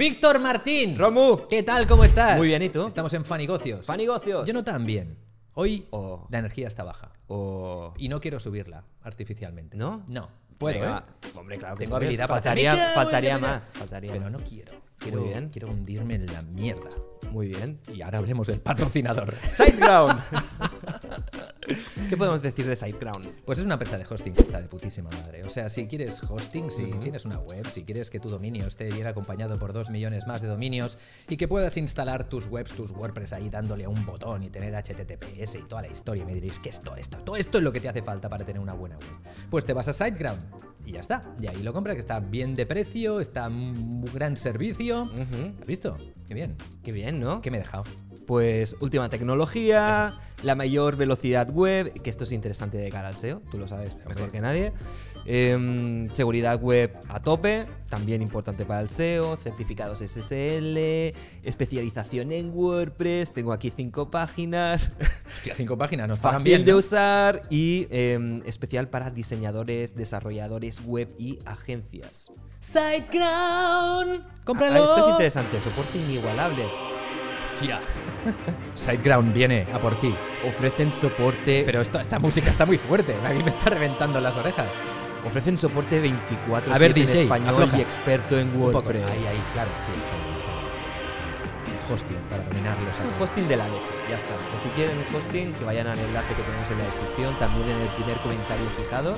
Víctor Martín. Romu. ¿Qué tal? ¿Cómo estás? Muy bien, ¿y tú? Estamos en Fanigocios. Fanigocios. Yo no tan bien. Hoy Oh. la energía está baja. O... Y no quiero subirla artificialmente. ¿No? No. Puedo, Venga, ¿eh? Hombre, claro que Tengo habilidad faltaría, faltaría Mira, más. Faltaría Pero más. no quiero. Quiero, Muy bien. quiero hundirme en la mierda. Muy bien. Y ahora hablemos del patrocinador. SiteGround. ¿Qué podemos decir de SiteGround? Pues es una empresa de hosting que está de putísima madre. O sea, si quieres hosting, si tienes una web, si quieres que tu dominio esté bien acompañado por dos millones más de dominios y que puedas instalar tus webs, tus WordPress ahí dándole a un botón y tener HTTPS y toda la historia, y me diréis que esto, esto, todo esto es lo que te hace falta para tener una buena web. Pues te vas a SiteGround y ya está. Y ahí lo compras, que está bien de precio, está un gran servicio. Ujú. ¿Has visto? Qué bien. Qué bien, ¿no? ¿Qué me he dejado? Pues última tecnología, la mayor velocidad web, que esto es interesante de cara al SEO, tú lo sabes mejor que nadie. Em, seguridad web a tope, también importante para el SEO, certificados SSL, especialización en WordPress, tengo aquí cinco páginas, Hostia, cinco páginas, nos pagan fácil bien. de ¿no? usar y em, especial para diseñadores, desarrolladores web y agencias. SiteGround. Ah, ¡Cómpralo! esto es interesante, soporte inigualable. Hostia. SiteGround viene a por ti. Ofrecen soporte Pero esto- esta música está muy fuerte. A mí me está reventando las orejas. Ofrecen soporte 24 A ver, en español afloja. y experto en. WordPress. Ahí, ahí, claro. Sí, está bien, está bien. Hosting para dominar los Es un hosting de la leche, ya está. Que si quieren un hosting, que vayan al enlace que tenemos en la descripción, también en el primer comentario fijado,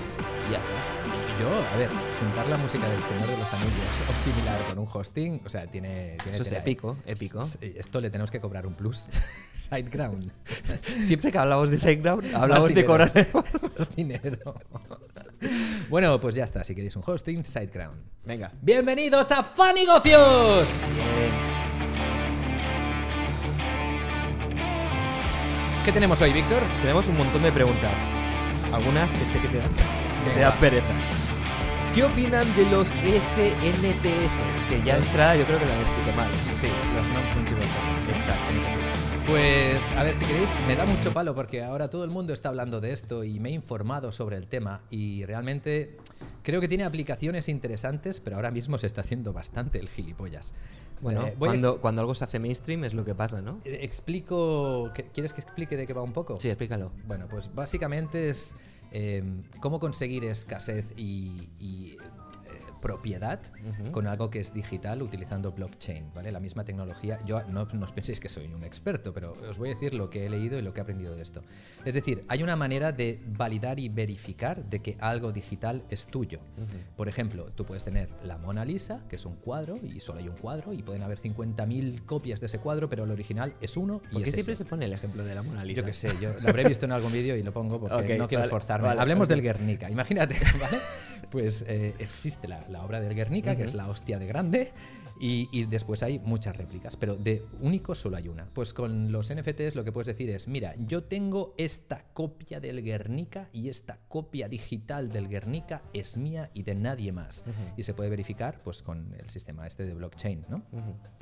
y ya está. Yo, a ver, juntar la música del Señor de los Anillos o similar con un hosting, o sea, tiene. tiene Eso es épico, épico. S- Esto le tenemos que cobrar un plus. SiteGround. Siempre que hablamos de SiteGround, hablamos Más de cobrar. Más dinero. bueno, pues ya está. Si queréis un hosting, SiteGround. Venga. ¡Bienvenidos a Fanigocios! ¿Qué tenemos hoy, Víctor? Tenemos un montón de preguntas. Algunas que sé que te dan, que te Venga. dan pereza. ¿Qué opinan de los FNPS? Que ya de entrada yo creo que lo han escrito mal. Sí, los non-fungible. Exacto. Pues, a ver, si queréis, me da mucho palo porque ahora todo el mundo está hablando de esto y me he informado sobre el tema y realmente creo que tiene aplicaciones interesantes, pero ahora mismo se está haciendo bastante el gilipollas. Bueno, Eh, cuando, cuando algo se hace mainstream es lo que pasa, ¿no? eh, explico. ¿qué- ¿Quieres que explique de qué va un poco? Sí, explícalo. Bueno, pues básicamente es eh, cómo conseguir escasez y, y, propiedad con algo que es digital utilizando blockchain, ¿vale? La misma tecnología. Yo no, no os penséis que soy un experto, pero os voy a decir lo que he leído y lo que he aprendido de esto. Es decir, hay una manera de validar y verificar de que algo digital es tuyo. Por ejemplo, tú puedes tener la Mona Lisa, que es un cuadro, y solo hay un cuadro, y pueden haber 50.000 copias de ese cuadro, pero el original es uno y ¿Por qué es siempre ese. se pone el ejemplo de la Mona Lisa? Yo qué sé, yo lo habré visto en algún vídeo y lo pongo porque Ok, no quiero vale, esforzarme. vale, Hablemos ok. del Guernica, imagínate, ¿vale? Pues eh, existe la, la obra del Guernica, que es la hostia de grande, y, y después hay muchas réplicas, pero de único solo hay una. Pues con los NFTs lo que puedes decir es, mira, yo tengo esta copia del Guernica y esta copia digital del Guernica es mía y de nadie más. Y se puede verificar pues con el sistema este de blockchain, ¿no?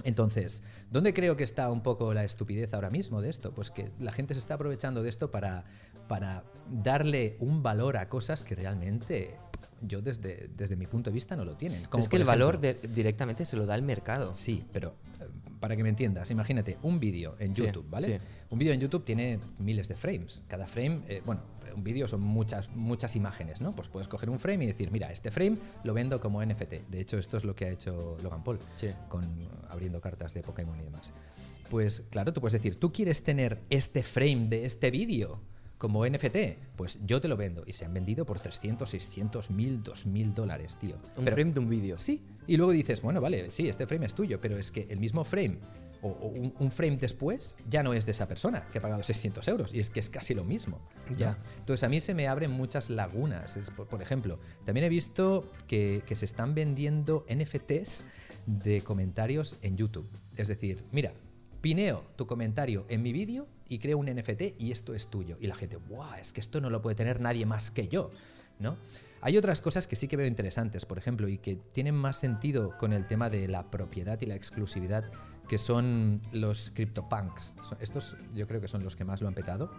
Entonces, ¿dónde creo que está un poco la estupidez ahora mismo de esto? Pues que la gente se está aprovechando de esto para, para darle un valor a cosas que realmente yo desde, desde mi punto de vista no lo tienen. Como es que el valor de- directamente se lo da el mercado. Sí, pero eh, para que me entiendas, imagínate un vídeo en Sí, YouTube, ¿vale? sí. Un vídeo en YouTube tiene miles de frames. Cada frame, eh, bueno, un vídeo son muchas, muchas imágenes, ¿no? Pues puedes coger un frame y decir, mira, este frame lo vendo como NFT. De hecho, esto es lo que ha hecho Logan Paul Sí. con abriendo cartas de Pokémon y demás. Pues claro, tú puedes decir, ¿tú quieres tener este frame de este vídeo como NFT? Pues yo te lo vendo. Y se han vendido por 300, 600, 1000, 2000 dólares, tío. Un Pero- frame de un vídeo. Sí. Y luego dices, bueno, vale, sí, este frame es tuyo, pero es que el mismo frame o, o un, un frame después ya no es de esa persona que ha pagado 600 euros y es que es casi lo mismo. Ya. Entonces a mí se me abren muchas lagunas. Es, por, por ejemplo, también he visto que, que se están vendiendo NFTs de comentarios en YouTube. Es decir, mira, pineo tu comentario en mi vídeo y creo un NFT y esto es tuyo. Y la gente, ¡guau! Es que esto no lo puede tener nadie más que yo, ¿no? Hay otras cosas que sí que veo interesantes, por ejemplo, y que tienen más sentido con el tema de la propiedad y la exclusividad, que son los CryptoPunks. Estos yo creo que son los que más lo han petado.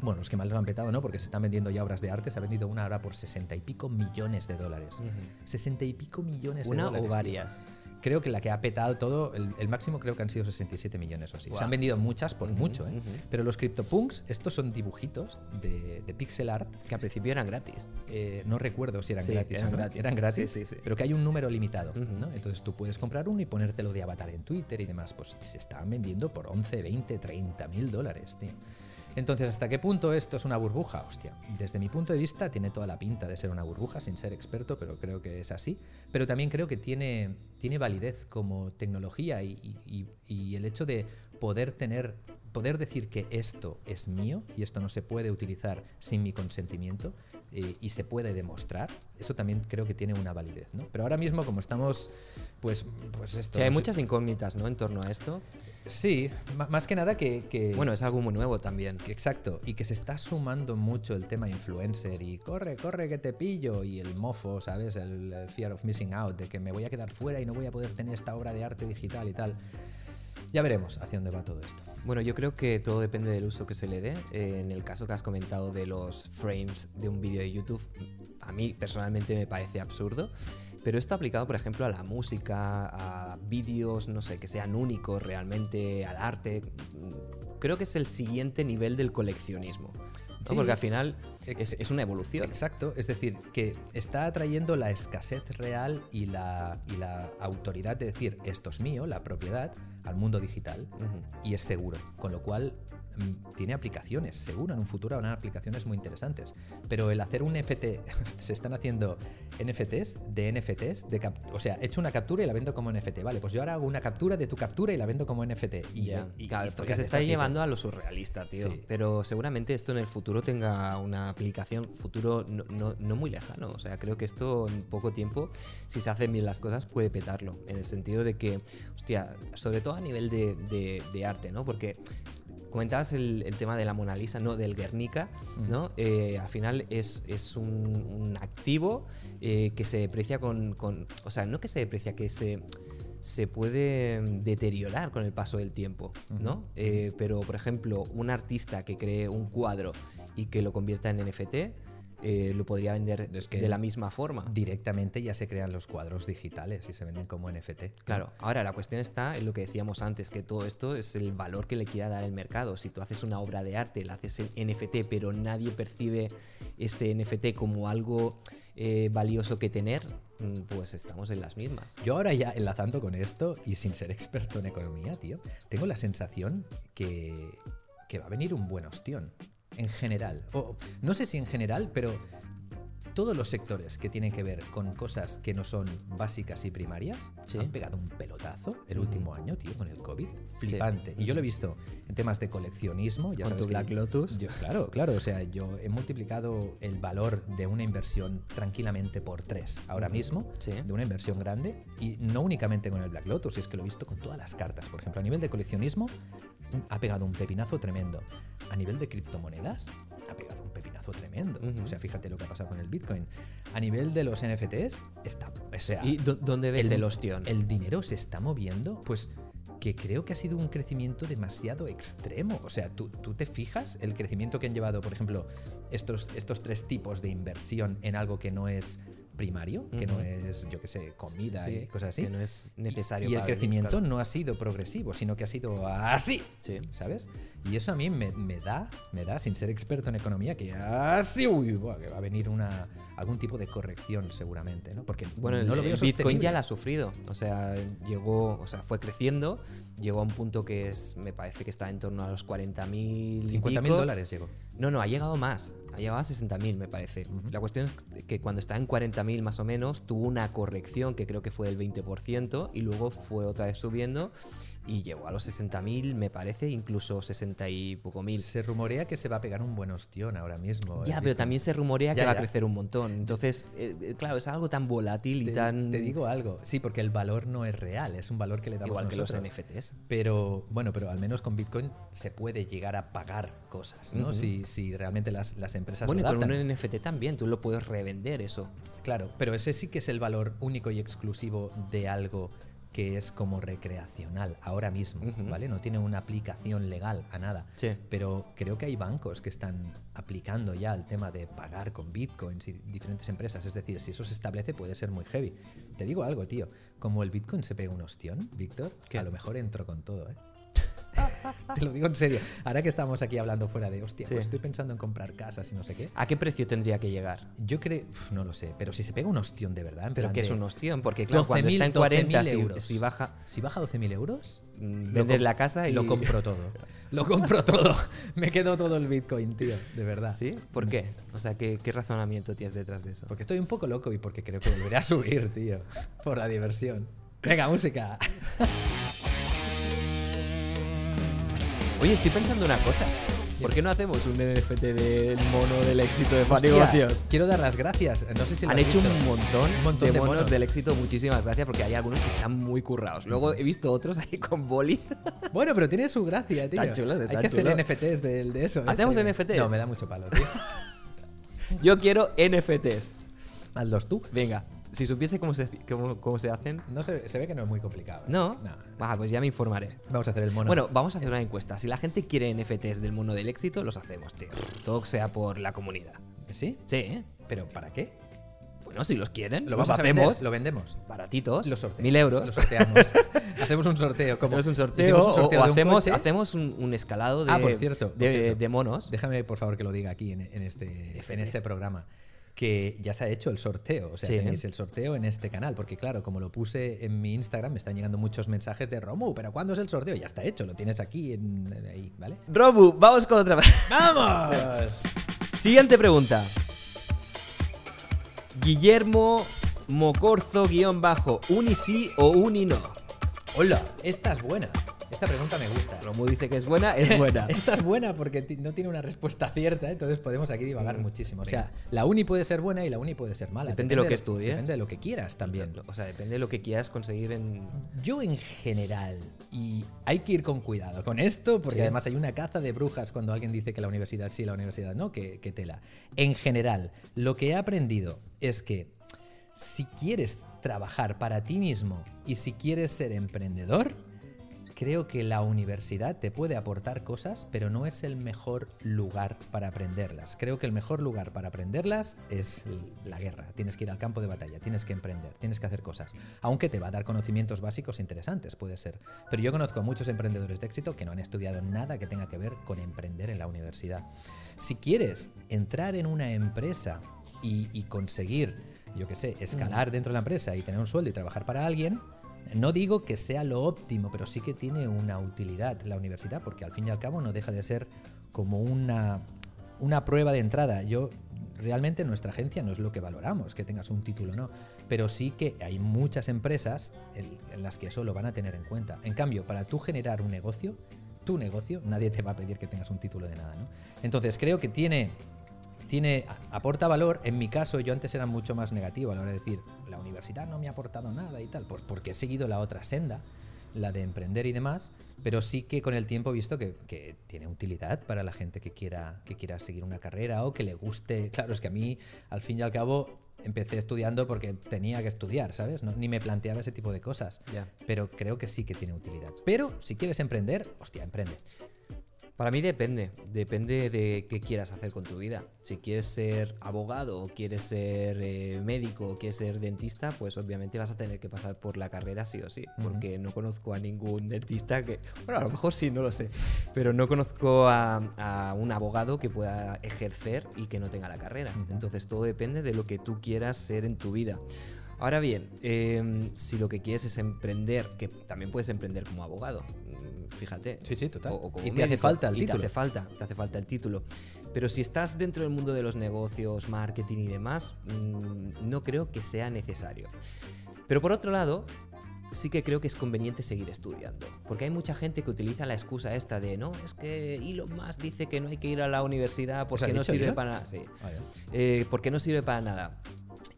Bueno, los que más lo han petado, ¿no? Porque se están vendiendo ya obras de arte. Se ha vendido una ahora por sesenta y pico millones de dólares. Sesenta y pico millones de Una dólares. o tío. Creo que la que ha petado todo, el, el máximo creo que han sido 67 millones o así. Se han vendido muchas por mucho, ¿eh? Pero los CryptoPunks, estos son dibujitos de, de pixel art. Que al principio eran gratis. Eh, no recuerdo si eran Sí, gratis eran o no. gratis. Eran gratis, Sí, sí, sí. pero que hay un número limitado. ¿no? Entonces tú puedes comprar uno y ponértelo de avatar en Twitter y demás. Pues se estaban vendiendo por 11, 20, 30 mil dólares, tío. Entonces, ¿hasta qué punto esto es una burbuja? Hostia, desde mi punto de vista tiene toda la pinta de ser una burbuja, sin ser experto, pero creo que es así. Pero también creo que tiene, tiene validez como tecnología y, el hecho de poder tener, poder decir que esto es mío y esto no se puede utilizar sin mi consentimiento eh, y se puede demostrar, eso también creo que tiene una validez, ¿no? Pero ahora mismo como estamos, pues, pues esto... Hay muchas incógnitas, ¿no? En torno a esto. Sí, más que nada que... que- Bueno, es algo muy nuevo también. que Exacto, y que se está sumando mucho el tema influencer y corre, corre que te pillo y el mofo, ¿sabes? El, el fear of missing out, de que me voy a quedar fuera y no voy a poder tener esta obra de arte digital y tal. Ya veremos hacia dónde va todo esto. Bueno, yo creo que todo depende del uso que se le dé. Eh, en el caso que has comentado de los frames de un vídeo de YouTube, a mí personalmente me parece absurdo. Pero esto aplicado, por ejemplo, a la música, a vídeos, no sé, que sean únicos realmente, al arte, creo que es el siguiente nivel del coleccionismo. ¿no? Sí. Porque al final Ex- es, es una evolución. Exacto, es decir, que está atrayendo la escasez real y la, y la autoridad de decir esto es mío, la propiedad, al mundo digital y es seguro. Con lo cual tiene aplicaciones, seguro en un futuro habrá aplicaciones muy interesantes. Pero el hacer un NFT, se están haciendo NFTs de NFTs, de o sea, he hecho una captura y la vendo como NFT. Vale, pues yo ahora hago una captura de tu captura y la vendo como NFT. Y, Ya, y- claro, y es esto que se está estas llevando a lo surrealista, tío. Sí. Pero seguramente esto en el futuro tenga una aplicación futuro no, no- no muy lejano. O sea, creo que esto en poco tiempo, si se hacen bien las cosas, puede petarlo. En el sentido de que, hostia, sobre todo a nivel de, de- de arte, ¿no? Porque comentabas el, el tema de la Mona Lisa, ¿no? Del Guernica, ¿no? Eh, al final es, es un, un activo eh, que se deprecia con, con- O sea, no que se deprecia, que se se puede mm, deteriorar con el paso del tiempo, ¿no? Eh, pero, por ejemplo, un artista que cree un cuadro y que lo convierta en NFT, eh, lo podría vender Es que de la misma forma. Directamente ya se crean los cuadros digitales y se venden como NFT. Claro, ahora la cuestión está en lo que decíamos antes, que todo esto es el valor que le quiera dar el mercado. Si tú haces una obra de arte, la haces en NFT, pero nadie percibe ese NFT como algo eh, valioso que tener, mm, pues estamos en las mismas. Yo ahora ya enlazando con esto y sin ser experto en economía, tío, tengo la sensación que, que va a venir un buen ostión. En general. O, no sé si en general, pero todos los sectores que tienen que ver con cosas que no son básicas y primarias Sí. han pegado un pelotazo el último año, tío, con el COVID. Flipante. Y yo lo he visto en temas de coleccionismo. Ya Con sabes tu que Black Lotus. yo- claro, claro. O sea, yo he multiplicado el valor de una inversión tranquilamente por tres ahora mismo, Sí. de una inversión grande, y no únicamente con el Black Lotus, es que lo he visto con todas las cartas. Por ejemplo, a nivel de coleccionismo, un- ha pegado un pepinazo tremendo. A nivel de criptomonedas, ha pegado un pepinazo tremendo. O sea, fíjate lo que ha pasado con el Bitcoin. A nivel de los NFTs, está. O sea, ¿Y dó- dónde ves el, ostión? el dinero se está moviendo, pues que creo que ha sido un crecimiento demasiado extremo. O sea, tú, tú te fijas el crecimiento que han llevado, por ejemplo, estos, estos tres tipos de inversión en algo que no es primario, que no es, yo qué sé, comida Sí, y cosas así. Que no es necesario. Y el para vivir, crecimiento claro. no ha sido progresivo, sino que ha sido así. Sí. ¿Sabes? Y eso a mí me, me da, me da, sin ser experto en economía, que así, uy, que va a venir una, algún tipo de corrección seguramente, ¿no? Porque Bueno, no el, lo veo el Bitcoin sostenible. ya la ha sufrido. O sea, llegó, o sea, fue creciendo, llegó a un punto que es, me parece que está en torno a los 40.000 y 50.000 pico. dólares llegó. No, no, ha llegado más. Ha llegado a 60.000, me parece. La cuestión es que cuando está en 40.000 más o menos, tuvo una corrección que creo que fue del 20% y luego fue otra vez subiendo y llegó a los 60.000, me parece, incluso 60 y poco mil. Se rumorea que se va a pegar un buen ostión ahora mismo. Ya, pero también se rumorea que Ya, va a crecer un montón. Entonces, eh, eh, claro, es algo tan volátil y Te, tan. te digo algo, sí, porque el valor no es real, es un valor que le damos igual que los nosotros. NFTs. Pero bueno, pero al menos con Bitcoin se puede llegar a pagar cosas, ¿no? Si, si realmente las, las empresas Bueno, y con un. NFT también, tú lo puedes revender eso. Claro, pero ese sí que es el valor único y exclusivo de algo que es como recreacional ahora mismo. ¿vale? No tiene una aplicación legal a nada. Sí. Pero creo que hay bancos que están aplicando ya el tema de pagar con bitcoins y diferentes empresas. Es decir, si eso se establece puede ser muy heavy. Te digo algo, tío. Como el bitcoin se pega un ostión, Víctor, ¿Qué? a lo mejor entro con todo, ¿eh? Te lo digo en serio. Ahora que estamos aquí hablando fuera de, hostia, Sí. pues estoy pensando en comprar casas y no sé qué. ¿A qué precio tendría que llegar? Yo creo, no lo sé, pero si se pega un ostión de verdad, en Pero que es un ostión, porque claro, cuando 12.000, está en 40, 12.000 si, euros. si baja, Si baja 12.000 euros, mm, com- la casa y Lo compro todo. Lo compro todo. Me quedo todo el Bitcoin, tío, de verdad. ¿Sí? ¿Por qué? O sea, ¿qué, qué razonamiento tienes detrás de eso? Porque estoy un poco loco y porque creo que volveré a subir, tío. Por la diversión. Venga, música. Oye, estoy pensando una cosa. ¿Por qué no hacemos un NFT del mono del éxito de Fan Hostia, Negocios? Quiero dar las gracias. No sé si lo Han has hecho visto. un montón, Un montón de, de monos, monos. del éxito. Muchísimas gracias, porque hay algunos que están muy currados. Luego he visto otros ahí con boli. Bueno, pero tiene su gracia, tío. Están chulos, Hay que hacer chulos. NFTs de, de eso. ¿eh? ¿Hacemos Tío. NFTs? No, me da mucho palo, tío. Yo quiero NFTs. Hazlos tú. Venga, si supiese cómo se, cómo, cómo se hacen. No se, se ve que no es muy complicado. ¿eh? No. No. Ah, pues ya me informaré. Vamos a hacer el mono. Bueno, vamos a hacer una encuesta. Si la gente quiere NFTs del mono del éxito, los hacemos, tío. Todo sea por la comunidad. ¿Sí? Sí, ¿eh? ¿Pero para qué? Bueno, si los quieren, Lo los hacemos. vender, lo vendemos. Baratitos. Lo sorteamos. Mil euros. Lo sorteamos. hacemos un sorteo. Como Hacemos un sorteo, un o- sorteo o, un hacemos, coche. hacemos un, un escalado de, Ah, por cierto, por de, cierto. de monos. Déjame, por favor, que lo diga aquí en, en este, en este programa. Que ya se ha hecho el sorteo. O sea, Sí. tenéis el sorteo en este canal. Porque, claro, como lo puse en mi Instagram, me están llegando muchos mensajes de Romu, pero ¿cuándo es el sorteo? Ya está hecho, lo tienes aquí, en, en ahí, ¿vale? Robu, vamos con otra. ¡Vamos! Siguiente pregunta. Guillermo Mocorzo guion bajo. ¿Uni sí o uni no? Hola, esta es buena. Esta pregunta me gusta. Romu dice que es buena, es buena. Esta es buena porque no tiene una respuesta cierta, entonces podemos aquí divagar Mm, muchísimo. O sea, la uni puede ser buena y la uni puede ser mala. Depende de lo que estudies. Depende de lo que quieras también. O sea, depende de lo que quieras conseguir en. Yo en general, y hay que ir con cuidado con esto, porque Sí. además hay una caza de brujas cuando alguien dice que la universidad sí, la universidad no, que, que tela. En general, lo que he aprendido es que si quieres trabajar para ti mismo y si quieres ser emprendedor, creo que la universidad te puede aportar cosas, pero no es el mejor lugar para aprenderlas. Creo que el mejor lugar para aprenderlas es la guerra. Tienes que ir al campo de batalla, tienes que emprender, tienes que hacer cosas. Aunque te va a dar conocimientos básicos interesantes, puede ser. Pero yo conozco a muchos emprendedores de éxito que no han estudiado nada que tenga que ver con emprender en la universidad. Si quieres entrar en una empresa y, y conseguir, yo qué sé, escalar dentro de la empresa y tener un sueldo y trabajar para alguien, no digo que sea lo óptimo, pero sí que tiene una utilidad la universidad, porque al fin y al cabo no deja de ser como una, una prueba de entrada. Yo realmente en nuestra agencia no es lo que valoramos, que tengas un título o no, pero sí que hay muchas empresas en, en las que eso lo van a tener en cuenta. En cambio, para tú generar un negocio, tu negocio, nadie te va a pedir que tengas un título de nada. ¿no? Entonces creo que tiene tiene, aporta valor. En mi caso, yo antes era mucho más negativo a la hora de decir, la universidad no me ha aportado nada y tal, pues porque he seguido la otra senda, la de emprender y demás, pero sí que con el tiempo he visto que, que tiene utilidad para la gente que quiera, que quiera seguir una carrera o que le guste. Claro, es que a mí, al fin y al cabo, empecé estudiando porque tenía que estudiar, ¿sabes? No- ni me planteaba ese tipo de cosas. Ya. Pero creo que sí que tiene utilidad. Pero si quieres emprender, hostia, emprende. Para mí depende, depende de qué quieras hacer con tu vida. Si quieres ser abogado, o quieres ser eh, médico, o quieres ser dentista, pues obviamente vas a tener que pasar por la carrera sí o sí, porque no conozco a ningún dentista que, bueno, a lo mejor sí, no lo sé, pero no conozco a, a un abogado que pueda ejercer y que no tenga la carrera. Entonces todo depende de lo que tú quieras ser en tu vida. Ahora bien, em, si lo que quieres es emprender, que también puedes emprender como abogado, mm, fíjate. Sí, sí, total. O- o como Y te hace médico, falta el y título. Te hace falta, te hace falta el título. Pero si estás dentro del mundo de los negocios, marketing y demás, mm, no creo que sea necesario. Pero por otro lado, sí que creo que es conveniente seguir estudiando. Porque hay mucha gente que utiliza la excusa esta de, no, es que Elon Musk dice que no hay que ir a la universidad ¿Os ha porque no sirve Elon? para nada. Sí. Vale. Eh, porque no sirve para nada.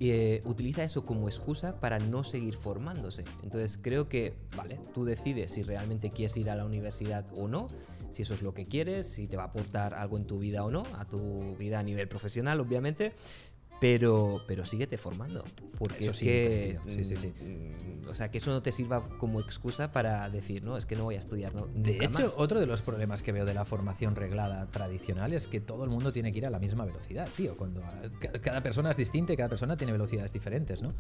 Eh, utiliza eso como excusa para no seguir formándose. Entonces creo que, vale, tú decides si realmente quieres ir a la universidad o no, si eso es lo que quieres, si te va a aportar algo en tu vida o no, a tu vida a nivel profesional, obviamente. Pero, pero síguete formando. Porque Eso es sí, que. sí, sí, sí. mm, O sea, que eso no te sirva como excusa para decir, no, es que no voy a estudiar. No, De nunca hecho, más". otro de los problemas que veo de la formación reglada tradicional es que todo el mundo tiene que ir a la misma velocidad, tío. Cuando a- ca- cada persona es distinta y cada persona tiene velocidades diferentes, ¿no?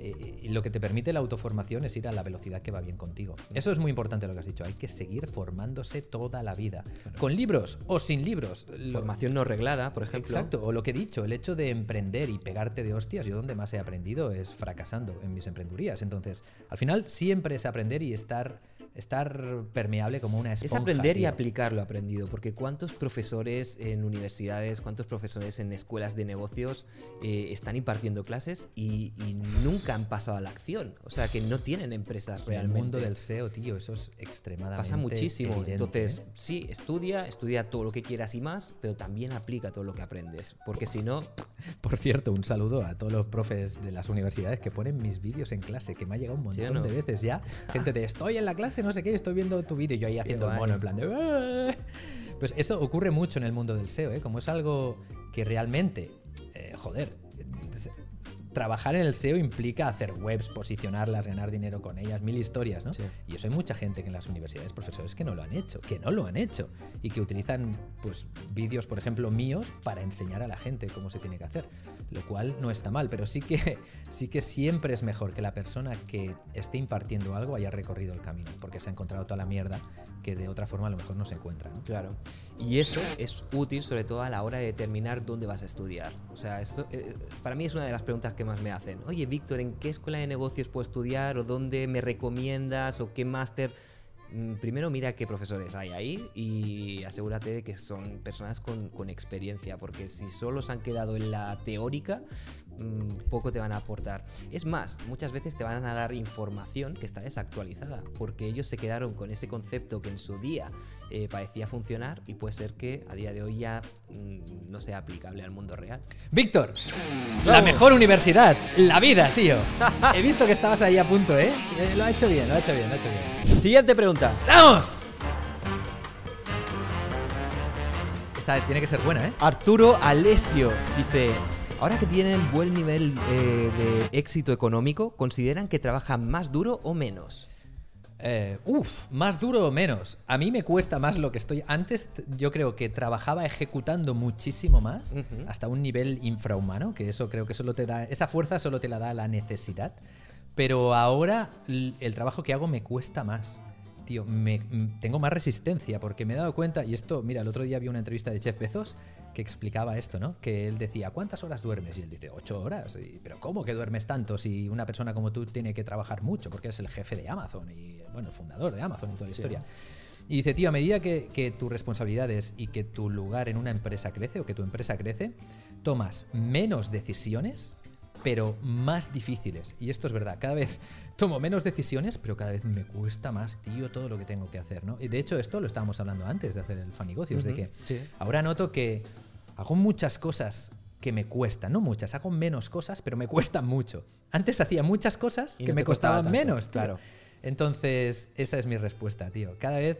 Eh, y lo que te permite la autoformación es ir a la velocidad que va bien contigo. Eso es muy importante lo que has dicho. Hay que seguir formándose toda la vida. Con libros o sin libros. Lo- Formación no reglada, por ejemplo. Exacto, o lo que he dicho, el hecho de emprender y pegarte de hostias, yo donde más he aprendido es fracasando en mis emprendurías. Entonces, al final siempre es aprender y estar, estar permeable como una esponja. Es aprender y aplicar lo aprendido, porque cuántos profesores en universidades, cuántos profesores en escuelas de negocios eh, están impartiendo clases y, y nunca han pasado a la acción. O sea, que no tienen empresas En el realmente. mundo del SEO, tío, eso es extremadamente Pasa muchísimo. evidente, Entonces, ¿eh? sí, estudia, estudia todo lo que quieras y más, pero también aplica todo lo que aprendes. Porque si no, Por cierto, un saludo a todos los profes de las universidades que ponen mis vídeos en clase, que me ha llegado un ¿Sí montón no? de veces ya. Gente de estoy en la clase, no sé qué, estoy viendo tu vídeo y yo ahí haciendo el mono en plan de. "Ah". Pues eso ocurre mucho en el mundo del SEO, ¿eh? Como es algo que realmente, eh, joder, trabajar en el SEO implica hacer webs, posicionarlas, ganar dinero con ellas, mil historias, ¿no? Sí. Y eso hay mucha gente que en las universidades, profesores que no lo han hecho, que no lo han hecho y que utilizan pues vídeos, por ejemplo, míos para enseñar a la gente cómo se tiene que hacer, lo cual no está mal, pero sí que sí que siempre es mejor que la persona que esté impartiendo algo haya recorrido el camino, porque se ha encontrado toda la mierda que de otra forma a lo mejor no se encuentra, ¿no? Claro. Y eso es útil sobre todo a la hora de determinar dónde vas a estudiar. O sea, esto eh, para mí es una de las preguntas que más me hacen. Oye, Víctor, ¿en qué escuela de negocios puedo estudiar? ¿O dónde me recomiendas? ¿O qué máster? Mm, Primero mira qué profesores hay ahí y asegúrate de que son personas con, con experiencia, porque si solo se han quedado en la teórica, poco te van a aportar. Es más, muchas veces te van a dar información que está desactualizada, porque ellos se quedaron con ese concepto que en su día eh, parecía funcionar y puede ser que a día de hoy ya mm, no sea aplicable al mundo real. Víctor, la mejor universidad, la vida, tío. He visto que estabas ahí a punto, ¿eh? Eh, Lo ha hecho bien, lo ha hecho bien, lo ha hecho bien. Siguiente pregunta. ¡Vamos! Esta tiene que ser buena, ¿eh? Arturo Alesio dice, ahora que tienen buen nivel eh, de éxito económico, ¿consideran que trabajan más duro o menos? Eh, uf, más duro o menos. A mí me cuesta más lo que estoy. Antes yo creo que trabajaba ejecutando muchísimo más, hasta un nivel infrahumano, que eso creo que solo te da. Esa fuerza solo te la da la necesidad. Pero ahora el trabajo que hago me cuesta más. Tío, me, tengo más resistencia porque me he dado cuenta, y esto, mira, el otro día vi una entrevista de Jeff Bezos que explicaba esto, ¿no? Que él decía, ¿cuántas horas duermes? Y él dice, ocho horas. Y, Pero ¿cómo que duermes tanto si una persona como tú tiene que trabajar mucho? Porque eres el jefe de Amazon y, bueno, el fundador de Amazon y toda la historia. Y dice, tío, a medida que, que tus responsabilidades y que tu lugar en una empresa crece o que tu empresa crece, tomas menos decisiones, pero más difíciles. Y esto es verdad, cada vez tomo menos decisiones, pero cada vez me cuesta más, tío, todo lo que tengo que hacer, ¿no? Y de hecho, esto lo estábamos hablando antes de hacer el Fanigocios, de Ujú, que sí. ahora noto que hago muchas cosas que me cuestan, no muchas, hago menos cosas, pero me cuestan mucho. Antes hacía muchas cosas Y que no me costaba costaban menos, tío. claro. Entonces, esa es mi respuesta, tío. Cada vez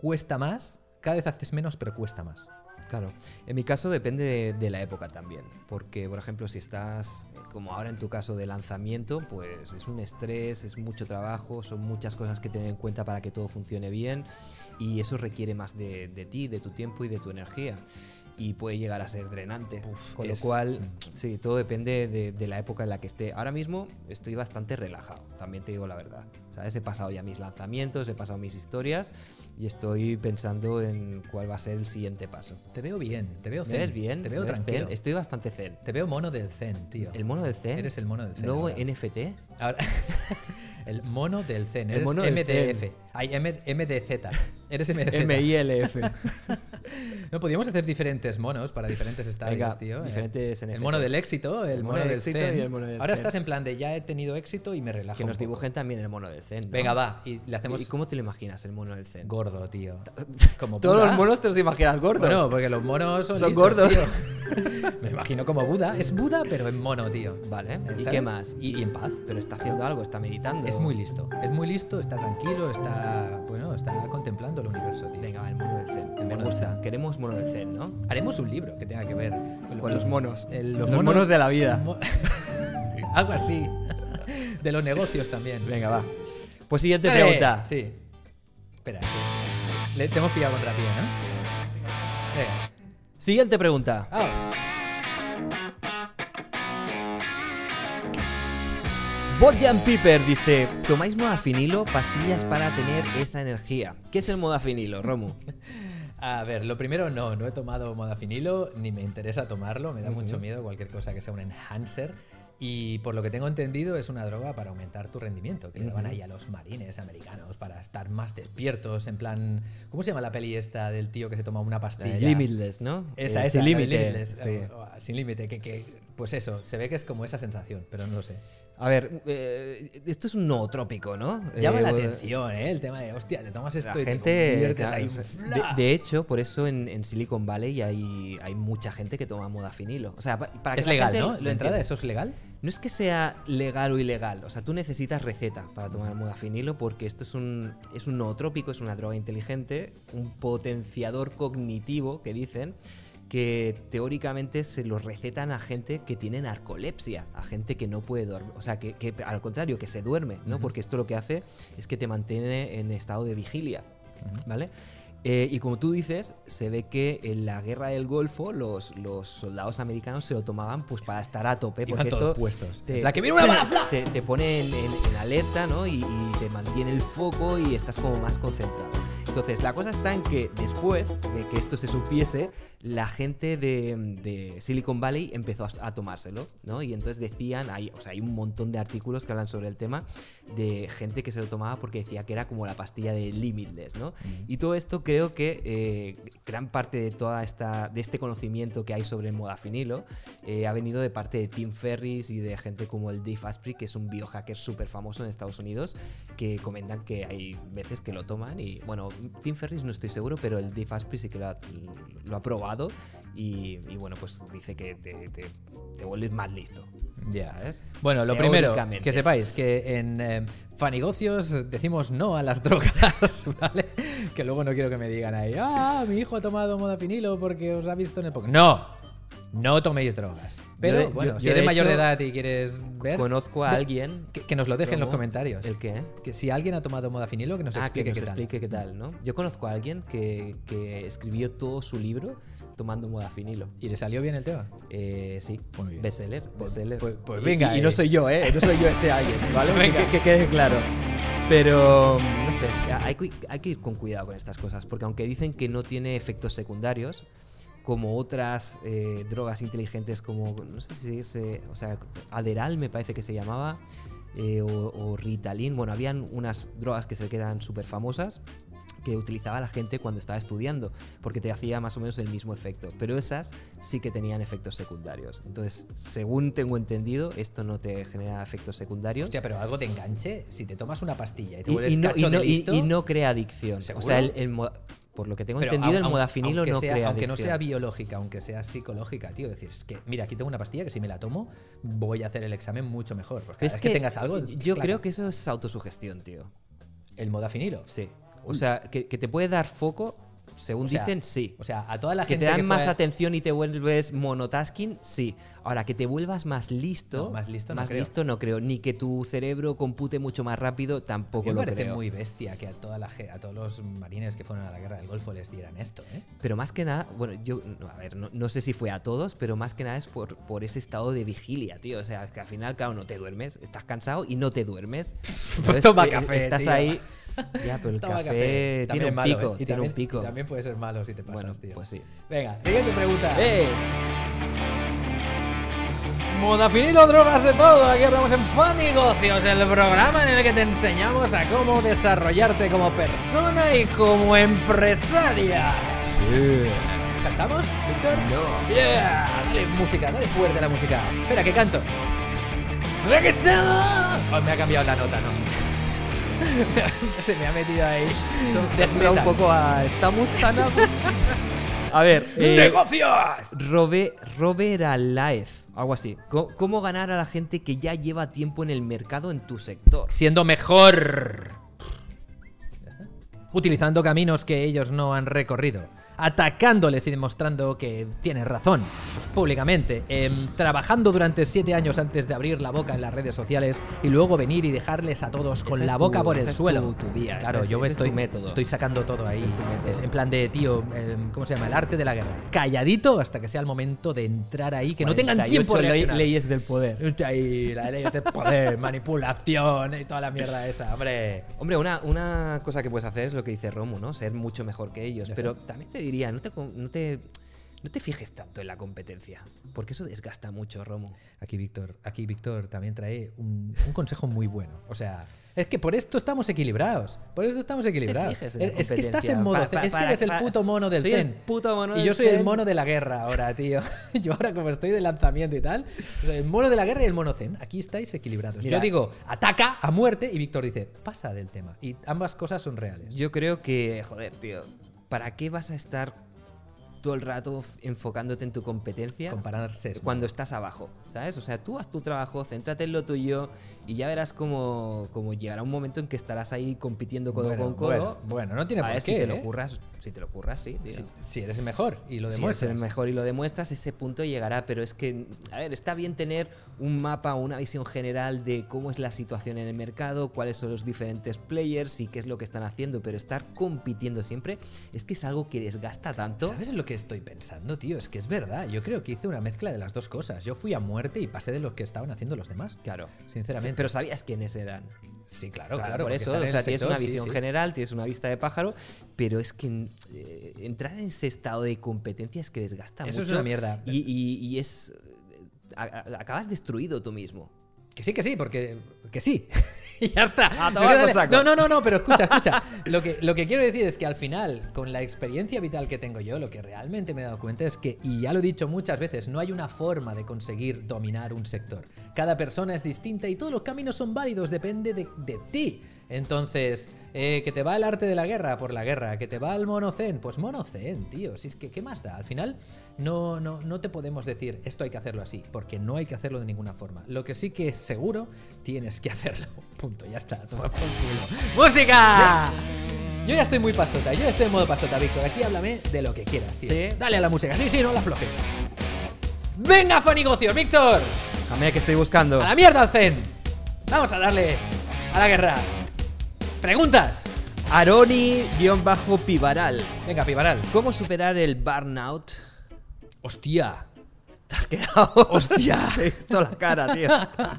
cuesta más, cada vez haces menos, pero cuesta más. Claro, en mi caso depende de, la época también, porque por ejemplo si estás eh, como ahora en tu caso de lanzamiento, pues es un estrés, es mucho trabajo, son muchas cosas que tener en cuenta para que todo funcione bien y eso requiere más de ti, de tu tiempo y de tu energía y puede llegar a ser drenante, Uf, con es- lo cual sí, todo depende de, de la época en la que esté. Ahora mismo estoy bastante relajado, también te digo la verdad, ¿sabes? He pasado ya mis lanzamientos, he pasado mis historias y estoy pensando en cuál va a ser el siguiente paso. Te veo bien, te veo ¿Me zen. ves bien? Te veo ¿Me tranquilo. zen? Estoy bastante zen. Te veo mono del zen, tío. ¿El mono del zen? Eres el mono del zen. ¿Nuevo ahora. NFT? Ahora- el mono del zen. El Eres mono del MDF. zen. Ay, M- MDZ. Eres MDZ. MILF. No, podríamos hacer diferentes monos para diferentes estadios, Venga, tío. eh. diferentes El NFTs. mono del éxito, el, El mono, mono del zen. y el mono del Ahora zen. estás en plan de ya he tenido éxito y me relajo. que nos dibujen también el mono del zen. ¿no? Venga, va. Y le hacemos ¿Y cómo te lo imaginas el mono del zen? gordo, tío. Como Todos Buda. los monos te los imaginas gordos. Bueno, porque los monos son, Son listos, gordos. tío. Me imagino como Buda. Es Buda, pero en mono, tío. Vale. ¿Y ¿Sabes? qué más? Y, y en paz. Pero está haciendo algo, está meditando. Es muy listo. Es muy listo, está tranquilo, está. Bueno, está contemplando el universo, tío. Venga, va, el mono del zen. El me mono gusta. zen. queremos mono del Zen, ¿no? Haremos un libro que tenga que ver Con los monos. el- los, monos, de la vida. Mo- Algo así. De los negocios también. Venga, va. Pues siguiente Dale. pregunta. Sí. Espera, que le, te hemos pillado contra pie, ¿no? Venga, Siguiente pregunta. vamos. Bodjan Piper dice: ¿Tomáis modafinilo? Pastillas para tener esa energía. ¿Qué es el modafinilo, Romu? A ver, lo primero, no, no he tomado modafinilo, ni me interesa tomarlo, me da mucho miedo cualquier cosa que sea un enhancer. Y por lo que tengo entendido, es una droga para aumentar tu rendimiento, que le daban ahí a los marines americanos para estar más despiertos, en plan. ¿Cómo se llama la peli esta del tío que se toma una pastilla? Limitless, ¿no? Esa, Eh, esa, Sin límite. Sí. Oh, sin límite, que, que, pues eso, se ve que es como esa sensación, pero no lo sé. A ver, eh, esto es un nootrópico, ¿no? Llama Eh, la atención, ¿eh? El tema de, hostia, te tomas esto La y te gente. conviertes claro, ahí. de, de hecho, por eso en, en Silicon Valley hay, hay mucha gente que toma modafinilo. O sea, pa- para que es la legal, gente ¿no? ¿La entrada, entienda. eso es legal? No es que sea legal o ilegal, o sea, tú necesitas receta para tomar modafinilo porque esto es un, es un nootrópico, es una droga inteligente, un potenciador cognitivo que dicen que teóricamente se lo recetan a gente que tiene narcolepsia, a gente que no puede dormir, o sea, que, que al contrario, que se duerme, ¿no? Porque esto lo que hace es que te mantiene en estado de vigilia, ¿vale? Eh, y como tú dices, se ve que en la guerra del Golfo los, los soldados americanos se lo tomaban pues para estar a tope. Porque esto puestos. te, ¡La que viene una bala, te, te pone en, en- en alerta ¿no? y, y te mantiene el foco y estás como más concentrado. Entonces, la cosa está en que después de que esto se supiese, la gente de, de Silicon Valley empezó a, a tomárselo, ¿no? Y entonces decían, hay, o sea, hay un montón de artículos que hablan sobre el tema de gente que se lo tomaba porque decía que era como la pastilla de Limitless, ¿no? Y todo esto creo que eh, gran parte de toda esta, de este conocimiento que hay sobre el modafinilo eh, ha venido de parte de Tim Ferris y de gente como el Dave Asprey, que es un biohacker súper famoso en Estados Unidos, que comentan que hay veces que lo toman y, bueno, Tim Ferris no estoy seguro, pero el Dave Asprey sí que lo ha, lo ha probado y, y, bueno, pues dice que te, te, te vuelves más listo. Ya. ¿sabes? Bueno, lo primero, que sepáis que en eh, Fanigocios decimos no a las drogas, ¿vale? Que luego no quiero que me digan ahí, ah, mi hijo ha tomado modafinilo porque os ha visto en el Pokémon. No, no toméis drogas. Pero de- bueno, yo- si yo eres de mayor de edad y quieres ver, Conozco a alguien... que, que nos lo deje en los comentarios. ¿El qué? Que si alguien ha tomado modafinilo, que nos ah, que explique nos qué tal. explique qué tal, ¿no? Yo conozco a alguien que, que escribió todo su libro tomando modafinilo. ¿Y le salió bien el tema? Eh, sí, Muy bien. bestseller, bestseller. pues- pues venga, Y, y no eh. soy yo, ¿eh? No soy yo ese alguien, ¿vale? Que- Venga. Que, que quede claro. Pero, no sé, hay, que- hay que ir con cuidado con estas cosas, porque aunque dicen que no tiene efectos secundarios, como otras eh, drogas inteligentes como, no sé si es, eh, o sea, Aderal me parece que se llamaba, eh, o, o Ritalin, bueno, habían unas drogas que se ve que eran súper famosas que utilizaba la gente cuando estaba estudiando, porque te hacía más o menos el mismo efecto, pero esas sí que tenían efectos secundarios. Entonces, según tengo entendido, esto no te genera efectos secundarios. Hostia, pero algo te enganche. Si te tomas una pastilla y te vuelves y no, cacho y no- de y- listo, y no crea adicción. ¿Seguro? O sea, el, el mo- por lo que tengo Pero entendido, aun- el modafinilo no sea- crea Aunque no sea biológica, aunque sea psicológica, tío. Es decir, es que, mira, aquí tengo una pastilla que si me la tomo, voy a hacer el examen mucho mejor. Porque es que, que tengas algo. yo claro, creo que eso es autosugestión, tío. El modafinilo. Sí. O sea, que, que te puede dar foco, según O sea, dicen, sí. O sea, a toda la que gente te dan que más fue- atención y te vuelves monotasking, sí. Ahora, que te vuelvas más listo, No, más listo no más creo. listo no creo. Ni que tu cerebro compute mucho más rápido, A tampoco mí me lo parece creo. muy bestia que a, toda la, a todos los marines que fueron a la guerra del Golfo les dieran esto, ¿eh? Pero más que nada, bueno, yo, a ver, no, no sé si fue a todos, pero más que nada es por, por ese estado de vigilia, tío. O sea, que al final, claro, no te duermes, estás cansado y no te duermes. Entonces, toma eh, café, Estás tío. ahí. Ya, pero el Toma café, tiene un malo, pico, ¿eh? Tiene también- un pico. y También puede ser malo si te pasas, bueno, tío. pues sí. Venga, siguiente pregunta. ¡Eh! Modafinilo, drogas de todo. Aquí hablamos en Fanigocios, el programa en el que te enseñamos a cómo desarrollarte como persona y como empresaria. Sí. ¿Cantamos, Víctor? No. Yeah, dale música, dale fuerte la música. Espera, que canto. ¡Aquí está! Oh, me ha cambiado la nota, ¿no? Se me ha metido ahí. Suena un poco a. Estamos tan. a- A ver, eh, ¡Negocios! Robe, Robert Alaez, algo así. ¿Cómo ganar a la gente que ya lleva tiempo en el mercado en tu sector? Siendo mejor. Ya está. Utilizando caminos que ellos no han recorrido. Atacándoles y demostrando que tienes razón, públicamente, em, trabajando durante siete años antes de abrir la boca en las redes sociales y luego venir y dejarles a todos con la tu- boca por el suelo. tu- tu vía, claro, ese yo ese es tu estoy, método. estoy sacando todo ahí. Es. Es en plan de, tío, em, ¿cómo se llama? El arte de la guerra. Calladito hasta que sea el momento de entrar ahí, que no tengan 48 tiempo de ley- reaccionar. leyes del poder. Ahí, la ley de poder, manipulación y toda la mierda esa, hombre. Hombre, una, una cosa que puedes hacer es lo que dice Romu, ¿no? Ser mucho mejor que ellos. Pero también te diría, no te, no te, no te fijes tanto en la competencia. Porque eso desgasta mucho, Romu. Aquí Víctor, aquí Víctor también trae un, un consejo muy bueno. O sea, es que por esto estamos equilibrados. Por esto estamos equilibrados. es que estás en modo zen. Es que eres el puto mono del soy el zen. puto mono y yo soy el mono de la guerra ahora, tío. Yo ahora como estoy de lanzamiento y tal, soy el mono de la guerra y el mono zen. Aquí estáis equilibrados. Mira. yo digo, ataca a muerte y Víctor dice, pasa del tema. Y ambas cosas son reales. Yo creo que, joder, tío, ¿para qué vas a estar todo el rato enfocándote en tu competencia Compararse cuando estás abajo? ¿Sabes? O sea, tú haz tu trabajo, céntrate en lo tuyo y ya verás cómo, cómo llegará un momento en que estarás ahí compitiendo codo Bueno, con codo. bueno, bueno, no tiene a por ver qué, si te lo ¿eh? curras, si te lo curras, sí. Si, si eres el mejor y lo Si eres demuestras. el mejor y lo demuestras, ese punto llegará. Pero es que, a ver, está bien tener un mapa o una visión general de cómo es la situación en el mercado, cuáles son los diferentes players y qué es lo que están haciendo, pero estar compitiendo siempre es que es algo que desgasta tanto. ¿Sabes lo que estoy pensando, tío? Es que es verdad. Yo creo que hice una mezcla de las dos cosas. Yo fui a muerte y pasé de lo que estaban haciendo los demás. Claro. Sinceramente. Sí, pero sabías quiénes eran. sí, claro, Claro, claro. por eso, o sea, tienes sector, una visión sí. general, tienes una vista de pájaro, pero es que eh, entrar en ese estado de competencia es que desgasta Eso mucho. es una mierda. Y, y- y es. eh, a- a- acabas destruido tú mismo. Que sí, que sí, porque. Que sí. y ya está. A tomar Me queda- por saco. No, no, no, no, pero escucha, escucha. lo, que, lo que quiero decir es que al final, con la experiencia vital que tengo yo, lo que realmente me he dado cuenta es que, y ya lo he dicho muchas veces, no hay una forma de conseguir dominar un sector. Cada persona es distinta y todos los caminos son válidos, depende de, de ti. Entonces, eh, que te va el arte de la guerra por la guerra, que te va el monocen, pues monocen, tío. Si es que, ¿qué más da? Al final, no, no, no te podemos decir esto hay que hacerlo así, porque no hay que hacerlo de ninguna forma. Lo que sí que es seguro, tienes que hacerlo. Punto, ya está. Toma por culo. ¡Música! Yo ya estoy muy pasota, yo estoy en modo pasota, Víctor. Aquí háblame de lo que quieras, tío. ¿Sí? Dale a la música. Sí, sí, no la aflojes. ¡Venga, Fonegocios, Víctor! Déjame que estoy buscando. ¡A la mierda Zen! Vamos a darle a la guerra. Preguntas. Aroni-Pivaral. Venga, Pibaral. ¿Cómo superar el burnout? Hostia. Te has quedado. Hostia. Visto la cara, tío.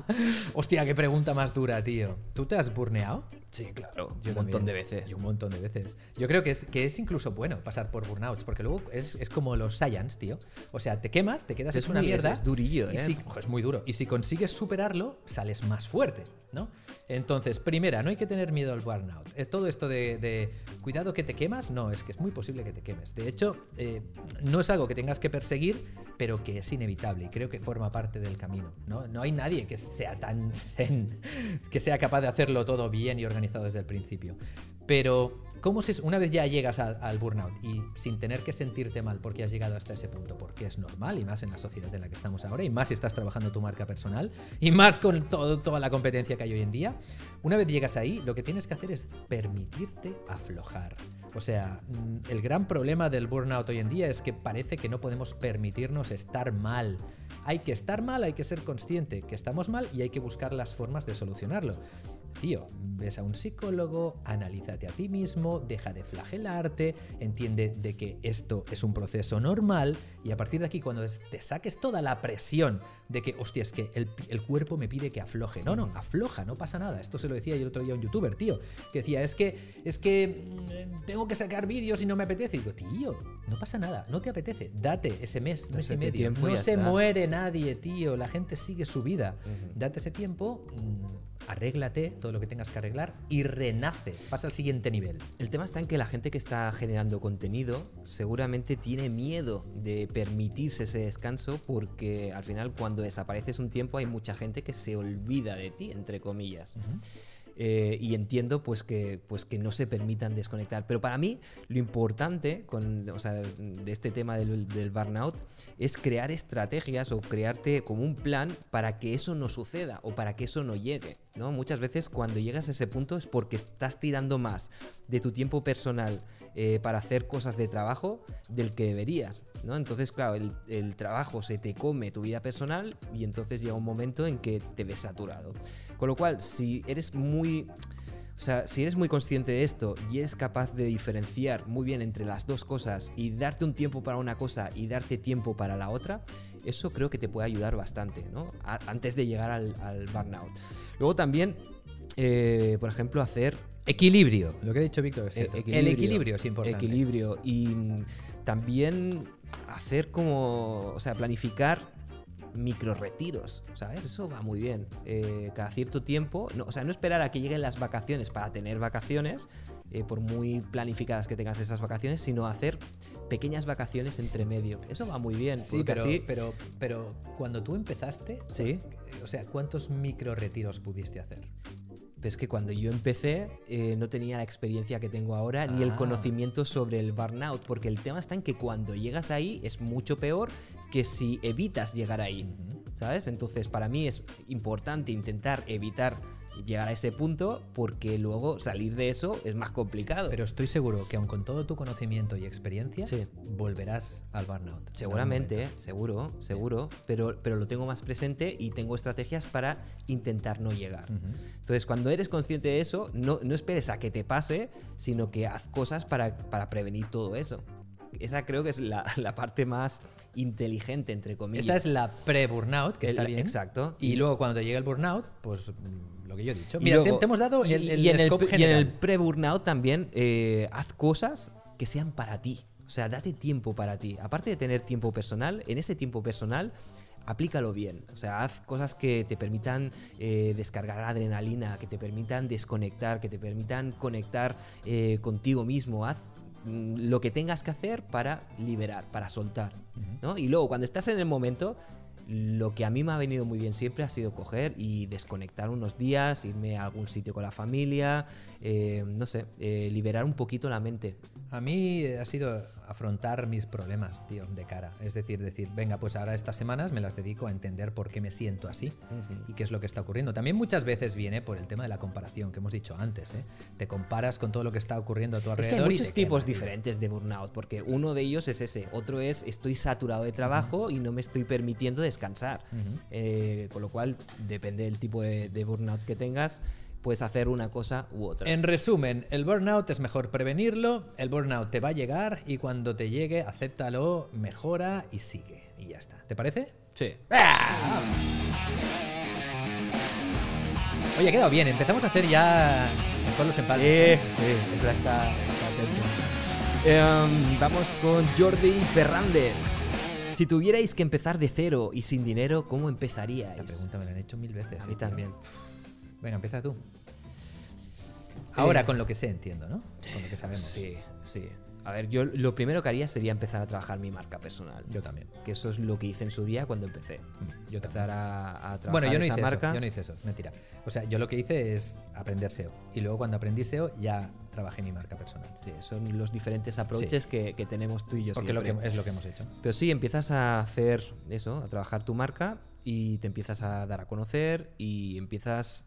Hostia, qué pregunta más dura, tío. ¿Tú te has burneado? Sí, claro. Yo un montón de veces. Un montón de veces. Yo creo que es, que es incluso bueno pasar por burnouts, porque luego es, es como los science, tío. O sea, te quemas, te quedas Es una muy- mierda. es durillo, y ¿eh? si- ojo, es muy duro. Y si consigues superarlo, sales más fuerte, ¿no? Entonces, primera, no hay que tener miedo al burnout. Es todo esto de, de, cuidado que te quemas, no, es que es muy posible que te quemes. De hecho, eh, no es algo que tengas que perseguir, pero que es inevitable y creo que forma parte del camino. No, no hay nadie que sea tan zen, que sea capaz de hacerlo todo bien y organizado desde el principio. Pero, ¿cómo se, una vez ya llegas al, burnout y sin tener que sentirte mal porque has llegado hasta ese punto, porque es normal y más en la sociedad en la que estamos ahora, y más si estás trabajando tu marca personal, y más con todo, toda la competencia que hay hoy en día, una vez llegas ahí, lo que tienes que hacer es permitirte aflojar. O sea, mm, el gran problema del burnout hoy en día es que parece que no podemos permitirnos estar mal. Hay que estar mal, hay que ser consciente que estamos mal y hay que buscar las formas de solucionarlo. Tío, ves a un psicólogo, analízate a ti mismo, deja de flagelarte, entiende de que esto es un proceso normal y a partir de aquí cuando te saques toda la presión de que, hostia, es que el, el cuerpo me pide que afloje. No, no, afloja, no pasa nada. Esto se lo decía yo el otro día a un youtuber, tío, que decía, es que, es que mm, tengo que sacar vídeos y no me apetece. Y digo, tío, no pasa nada, no te apetece, date ese mes, mes y Date medio. no se está. muere nadie, tío, la gente sigue su vida. Date ese tiempo, mm, arréglate todo lo que tengas que arreglar y renace, pasa al siguiente nivel. El tema está en que la gente que está generando contenido seguramente tiene miedo de permitirse ese descanso porque al final cuando desapareces un tiempo hay mucha gente que se olvida de ti, entre comillas. Eh, y entiendo pues que, pues que no se permitan desconectar. Pero para mí lo importante con, o sea, de este tema del, burnout es crear estrategias o crearte como un plan para que eso no suceda o para que eso no llegue. ¿no? Muchas veces cuando llegas a ese punto es porque estás tirando más de tu tiempo personal eh, para hacer cosas de trabajo del que deberías. ¿no? Entonces, claro, el trabajo se te come tu vida personal y entonces llega un momento en que te ves saturado. Con lo cual, si eres muy... O sea, si eres muy consciente de esto y eres capaz de diferenciar muy bien entre las dos cosas y darte un tiempo para una cosa y darte tiempo para la otra, eso creo que te puede ayudar bastante, ¿no? A- antes de llegar al, al burnout. Luego también, eh, por ejemplo, hacer Equilibrio, lo que ha dicho Víctor. es eh. El equilibrio es importante. Equilibrio. Y también hacer como, o sea, planificar micro retiros, ¿sabes? Eso va muy bien. Eh, cada cierto tiempo, no, o sea, no esperar a que lleguen las vacaciones para tener vacaciones, eh, por muy planificadas que tengas esas vacaciones, sino hacer pequeñas vacaciones entre medio. Eso va muy bien. Sí, pero, así- pero, pero cuando tú empezaste, Sí. o sea, ¿cuántos micro retiros pudiste hacer? Pero es que cuando yo empecé eh, no tenía la experiencia que tengo ahora ni el Ah. conocimiento sobre el burnout, porque el tema está en que cuando llegas ahí es mucho peor que si evitas llegar ahí, ¿sabes? Entonces para mí es importante intentar evitar llegar a ese punto porque luego salir de eso es más complicado. Pero estoy seguro que aun con todo tu conocimiento y experiencia, Sí. volverás al burnout. Seguramente. ¿eh? seguro, seguro, pero, pero lo tengo más presente y tengo estrategias para intentar no llegar. Ujú. Entonces, cuando eres consciente de eso, no, no esperes a que te pase, sino que haz cosas para, para prevenir todo eso. Esa creo que es la, la parte más inteligente, entre comillas. Esta es la pre-burnout, que El- está bien. exacto. Y, luego cuando llegue el burnout, pues lo que yo he dicho. Y Mira, te- luego- te, hemos dado y- el, y en el, y en el general. pre-burnout también eh, haz cosas que sean para ti. O sea, date tiempo para ti. Aparte de tener tiempo personal, en ese tiempo personal aplícalo bien. O sea, haz cosas que te permitan eh, descargar adrenalina, que te permitan desconectar, que te permitan conectar eh, contigo mismo. Haz mm, lo que tengas que hacer para liberar, para soltar. ¿no? Y luego, cuando estás en el momento, lo que a mí me ha venido muy bien siempre ha sido coger y desconectar unos días, irme a algún sitio con la familia, eh, no sé, eh, liberar un poquito la mente. A mí eh, ha sido afrontar mis problemas, tío, de cara. Es decir, decir, venga, pues ahora estas semanas me las dedico a entender por qué me siento así y qué es lo que está ocurriendo. También muchas veces viene por el tema de la comparación que hemos dicho antes. ¿eh? Te comparas con todo lo que está ocurriendo a tu Es alrededor. que hay muchos tipos diferentes de burnout, porque uno de ellos es ese, otro es estoy saturado de trabajo y no me estoy permitiendo descansar. Eh, con lo cual, depende del tipo de, de burnout que tengas, puedes hacer una cosa u otra. En resumen, el burnout es mejor prevenirlo, el burnout te va a llegar y cuando te llegue, acéptalo, mejora y sigue. Y ya está. ¿Te parece? Sí. ¡Ah! Oye, ha quedado bien. Empezamos a hacer ya mejor los empalmes. ¿eh? sí, está, está. Em, vamos con Jordi Fernández. Si tuvierais que empezar de cero y sin dinero, ¿cómo empezaríais? Esta pregunta me la han hecho mil veces. A eh, mí también. Venga, empieza tú. Ahora Eh, con lo que sé, entiendo, ¿no? Con lo que sabemos. Sí, sí. A ver, yo lo primero que haría sería empezar a trabajar mi marca personal. Yo también. Que eso es lo que hice en su día cuando empecé. Mm, Yo Empezar a, a trabajar Bueno, yo no esa hice marca. eso. Yo no hice eso, mentira. O sea, yo lo que hice es aprender SEO. Y luego cuando aprendí SEO ya trabajé mi marca personal. Sí, son los diferentes approaches que, que tenemos tú y yo Porque lo siempre. que, es lo que hemos hecho. Pero sí, empiezas a hacer eso, a trabajar tu marca y te empiezas a dar a conocer y empiezas,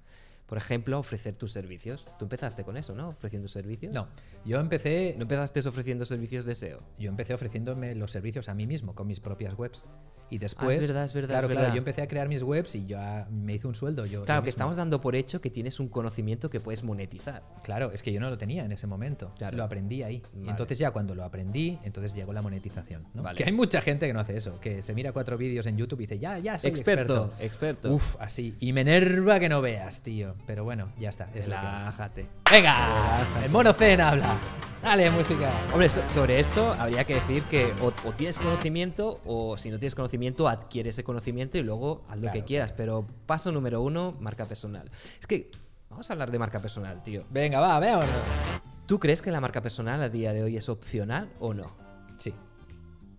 por ejemplo, ofrecer tus servicios. Tú empezaste con eso, ¿no? Ofreciendo servicios. No, yo empecé, ¿No empezaste ofreciendo servicios de SEO? yo empecé ofreciéndome los servicios a mí mismo con mis propias webs. Y después, Ah, es verdad, es verdad, claro, es claro, yo empecé a crear mis webs y ya me hice un sueldo. Yo, Claro, yo que mismo. estamos dando por hecho que tienes un conocimiento que puedes monetizar. Claro, es que yo no lo tenía en ese momento. Claro. Lo aprendí ahí. Y entonces ya cuando lo aprendí, entonces llegó la monetización. ¿no? Vale. Que hay mucha gente que no hace eso, que se mira cuatro vídeos en YouTube y dice, ya, ya soy Experto, experto. experto. Uf, así. Y me enerva que no veas, tío. Pero bueno, ya está. Es. Relájate. ¡Venga! El mono Zen habla. Dale, música. Hombre, so- sobre esto habría que decir que o, o tienes conocimiento o si no tienes conocimiento, adquiere ese conocimiento y luego haz lo Claro, que quieras. Pero paso número uno, marca personal. Es que vamos a hablar de marca personal, tío. Venga, va, veamos. ¿Tú crees que la marca personal a día de hoy es opcional o no? Sí,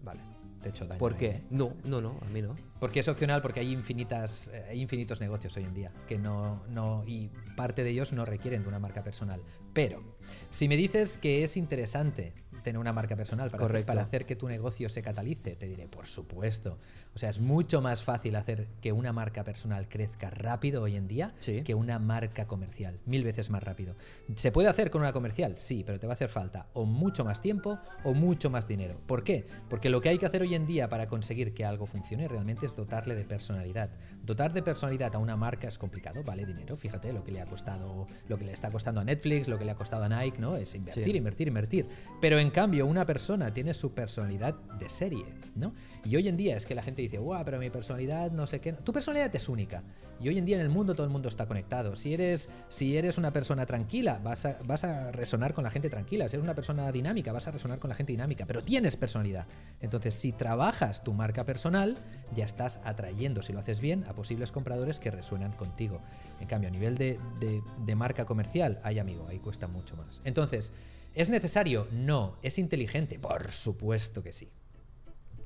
Vale. te he hecho daño. ¿Por ahí, qué? ¿eh? No, no, no, a mí no. Porque es opcional, porque hay infinitas, eh, infinitos negocios hoy en día que no, no, y parte de ellos no requieren de una marca personal. Pero, si me dices que es interesante tener una marca personal para, hacer, para hacer que tu negocio se catalice, te diré, por supuesto. O sea, es mucho más fácil hacer que una marca personal crezca rápido hoy en día Sí. que una marca comercial. Mil veces más rápido. ¿Se puede hacer con una comercial? Sí, pero te va a hacer falta o mucho más tiempo o mucho más dinero. ¿Por qué? Porque lo que hay que hacer hoy en día para conseguir que algo funcione realmente es dotarle de personalidad. Dotar de personalidad a una marca es complicado, vale dinero. Fíjate lo que le ha costado, lo que le está costando a Netflix, lo que le ha costado a Nike, ¿no? Es invertir, Sí. invertir, invertir. Pero en cambio, una persona tiene su personalidad de serie, ¿no? Y hoy en día es que la gente dice, guau, pero mi personalidad no sé qué. Tu personalidad es única. Y hoy en día en el mundo todo el mundo está conectado. Si eres, si eres una persona tranquila, vas a, vas a resonar con la gente tranquila. Si eres una persona dinámica, vas a resonar con la gente dinámica. Pero tienes personalidad. Entonces, si trabajas tu marca personal, ya estás atrayendo, si lo haces bien, a posibles compradores que resuenan contigo. En cambio, a nivel de, de- de marca comercial, hay amigo, ahí cuesta mucho más. Entonces, ¿es necesario? No. ¿Es inteligente? Por supuesto que sí.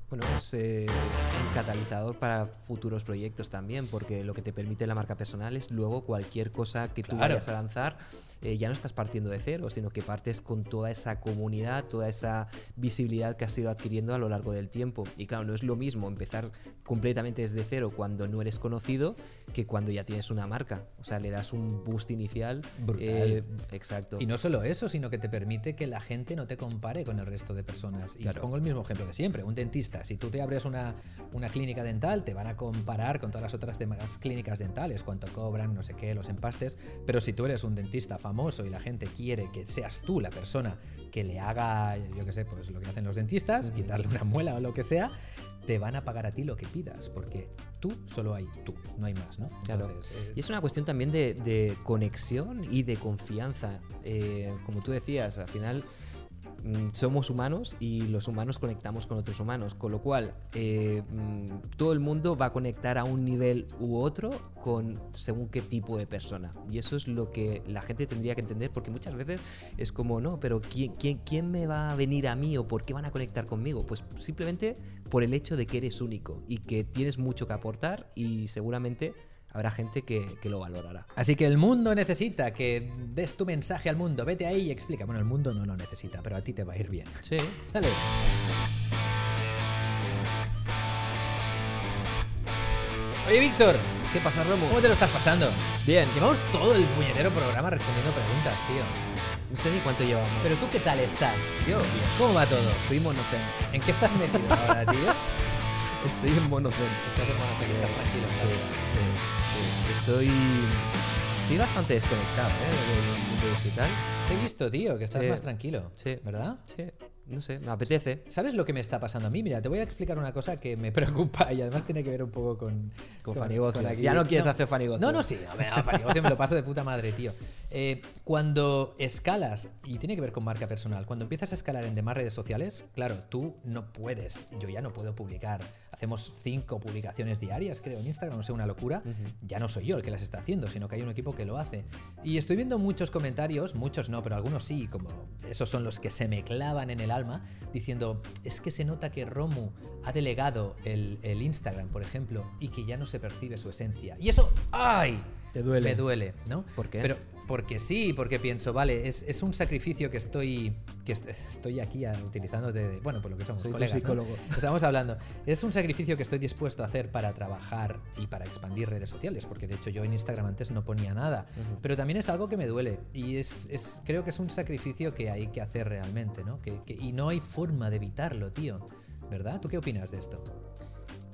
Bueno, es, eh, es un catalizador para futuros proyectos también, porque lo que te permite la marca personal es luego cualquier cosa que tú vayas a lanzar, eh, ya no estás partiendo de cero, sino que partes con toda esa comunidad, toda esa visibilidad que has ido adquiriendo a lo largo del tiempo. Y claro, no es lo mismo empezar completamente desde cero cuando no eres conocido que cuando ya tienes una marca. O sea, le das un boost inicial. Brutal. eh, exacto. Y no solo eso, sino que te permite que la gente no te compare con el resto de personas. Y Claro. pongo el mismo ejemplo de siempre, un dentista. Si tú te abres una, una clínica dental, te van a comparar con todas las otras demás clínicas dentales, cuánto cobran, no sé qué, los empastes. Pero si tú eres un dentista famoso y la gente quiere que seas tú la persona que le haga, yo qué sé, pues lo que hacen los dentistas, quitarle una muela o lo que sea, te van a pagar a ti lo que pidas, porque tú solo hay tú, no hay más, ¿no? Claro. Entonces, eh, Y es una cuestión también de, de conexión y de confianza. Eh, como tú decías, al final somos humanos y los humanos conectamos con otros humanos, con lo cual eh, mm, todo el mundo va a conectar a un nivel u otro con según qué tipo de persona. Y eso es lo que la gente tendría que entender, porque muchas veces es como, no, pero ¿quién, quién, quién me va a venir a mí o por qué van a conectar conmigo? Pues simplemente por el hecho de que eres único y que tienes mucho que aportar y seguramente habrá gente que, que lo valorará. Así que el mundo necesita que des tu mensaje al mundo. Vete ahí y explica. Bueno, el mundo no lo necesita, pero a ti te va a ir bien. Sí. Dale. Oye, Víctor, ¿Qué pasa, Romo? ¿cómo te lo estás pasando? Bien. Llevamos todo el puñetero programa respondiendo preguntas, tío. No sé ni cuánto llevamos. Pero tú, ¿qué tal estás? yo, bien. ¿Cómo va todo? Estoy en monocen. ¿En qué estás metido ahora, tío? Estoy en monocen. Estás en monocen, estás tranquilo. Sí, sí. Estoy, estoy bastante desconectado ¿eh? del mundo digital. Te he visto, tío, que estás Sí. más tranquilo. Sí. ¿Verdad? Sí, no sé, me apetece. ¿Sabes lo que me está pasando a mí? Mira, te voy a explicar una cosa que me preocupa y además tiene que ver un poco con... Con aquí. Ya no quieres hacer fanegocios. No, no, sí. Fanigocio me lo paso de puta madre, tío. Eh, cuando escalas, y tiene que ver con marca personal, cuando empiezas a escalar en demás redes sociales, claro, tú no puedes, yo ya no puedo publicar. Hacemos cinco publicaciones diarias, creo, en Instagram, no sé, una locura. Ya no soy yo el que las está haciendo, sino que hay un equipo que lo hace. Y estoy viendo muchos comentarios, muchos no, pero algunos sí, como esos son los que se me clavan en el alma, diciendo, es que se nota que Romu ha delegado el, el Instagram, por ejemplo, y que ya no se percibe su esencia. Y eso, ¡ay! Te duele. Me duele, ¿no? ¿Por qué? Pero porque sí, porque pienso, vale, es, es un sacrificio que estoy que est- estoy aquí utilizando de, bueno, por lo que somos Soy colegas, ¿no? psicólogo. Estamos hablando. Es un sacrificio que estoy dispuesto a hacer para trabajar y para expandir redes sociales, porque de hecho yo en Instagram antes no ponía nada, pero también es algo que me duele y es, es- creo que es un sacrificio que hay que hacer realmente, ¿no? Que, que- y no hay forma de evitarlo, tío. ¿Verdad? ¿Tú qué opinas de esto?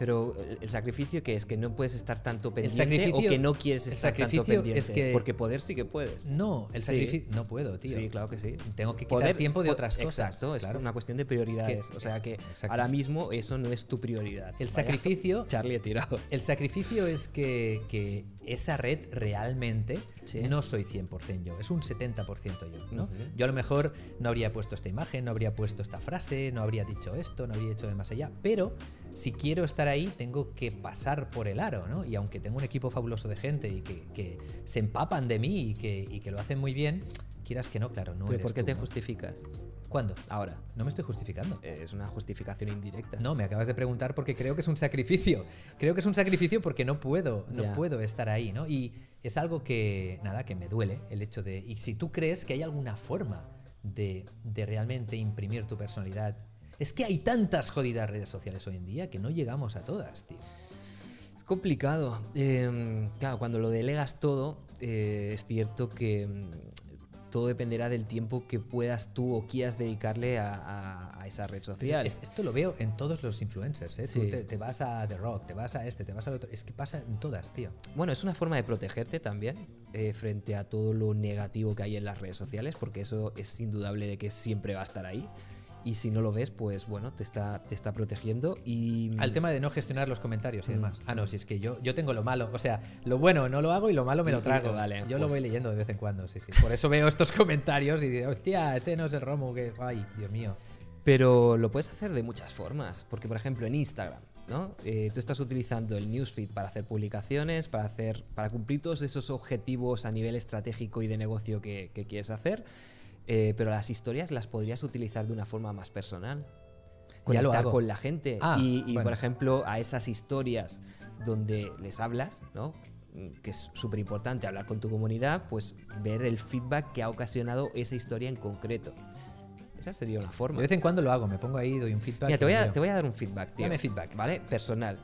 Pero el, sacrificio que es que no puedes estar tanto pendiente sacrificio- o que no quieres estar tanto pendiente. es que- Porque poder sí que puedes. No, el Sí. sacrificio no puedo, tío. Sí, claro que sí. Tengo que quitar tiempo de otras cosas. Exacto, es claro. una cuestión de prioridades. Que- o sea que ahora mismo eso no es tu prioridad. El Vaya, sacrificio Charlie ha tirado. El sacrificio es que, que esa red realmente Sí. no soy 100% yo, es un 70% yo. ¿no? Ujú. Yo a lo mejor no habría puesto esta imagen, no habría puesto esta frase, no habría dicho esto, no habría hecho de más allá, pero si quiero estar ahí tengo que pasar por el aro, ¿no? Y aunque tengo un equipo fabuloso de gente y que, que se empapan de mí y que, y que lo hacen muy bien, quieras que no, claro, no ¿Pero eres por qué tú, te ¿no? justificas? ¿Cuándo? Ahora. No me estoy justificando. Eh, Es una justificación indirecta. No, me acabas de preguntar porque creo que es un sacrificio. Creo que es un sacrificio porque no puedo, no puedo estar ahí, ¿no? Y es algo que, nada, que me duele el hecho de... Y si tú crees que hay alguna forma de, de realmente imprimir tu personalidad... Es que hay tantas jodidas redes sociales hoy en día que no llegamos a todas, tío. Es complicado. Eh, claro, cuando lo delegas todo, eh, es cierto que mm, todo dependerá del tiempo que puedas tú o quieras dedicarle a, a- a esa red social. Es- esto lo veo en todos los influencers, ¿eh? Tú te, te vas a The Rock, te vas a este, te vas al otro... Es que pasa en todas, tío. Bueno, es una forma de protegerte también eh, frente a todo lo negativo que hay en las redes sociales, porque eso es indudable de que siempre va a estar ahí. Y si no lo ves, pues bueno, te está, te está protegiendo. Y Al tema de no gestionar los comentarios y Mm. demás. Ah, no, si es que yo, yo tengo lo malo. O sea, lo bueno no lo hago y lo malo me lo trago. vale, yo lo pues- voy leyendo de vez en cuando, sí, sí. Por eso veo estos comentarios y digo, hostia, este no es el Romo que. Ay, Dios mío. Pero lo puedes hacer de muchas formas. Porque, por ejemplo, en Instagram, ¿no? Eh, tú estás utilizando el newsfeed para hacer publicaciones, para, hacer, para cumplir todos esos objetivos a nivel estratégico y de negocio que, que quieres hacer. Eh, pero las historias las podrías utilizar de una forma más personal. Ya lo Conectar hago. con la gente. Ah, y, y, bueno. por ejemplo, a esas historias donde les hablas, ¿no? Que es súper importante hablar con tu comunidad, pues ver el feedback que ha ocasionado esa historia en concreto. Esa sería una forma. De vez en cuando lo hago, me pongo ahí, doy un feedback. Mira, te voy, a, te voy a dar un feedback, tío. Dame feedback. ¿Vale? Personal.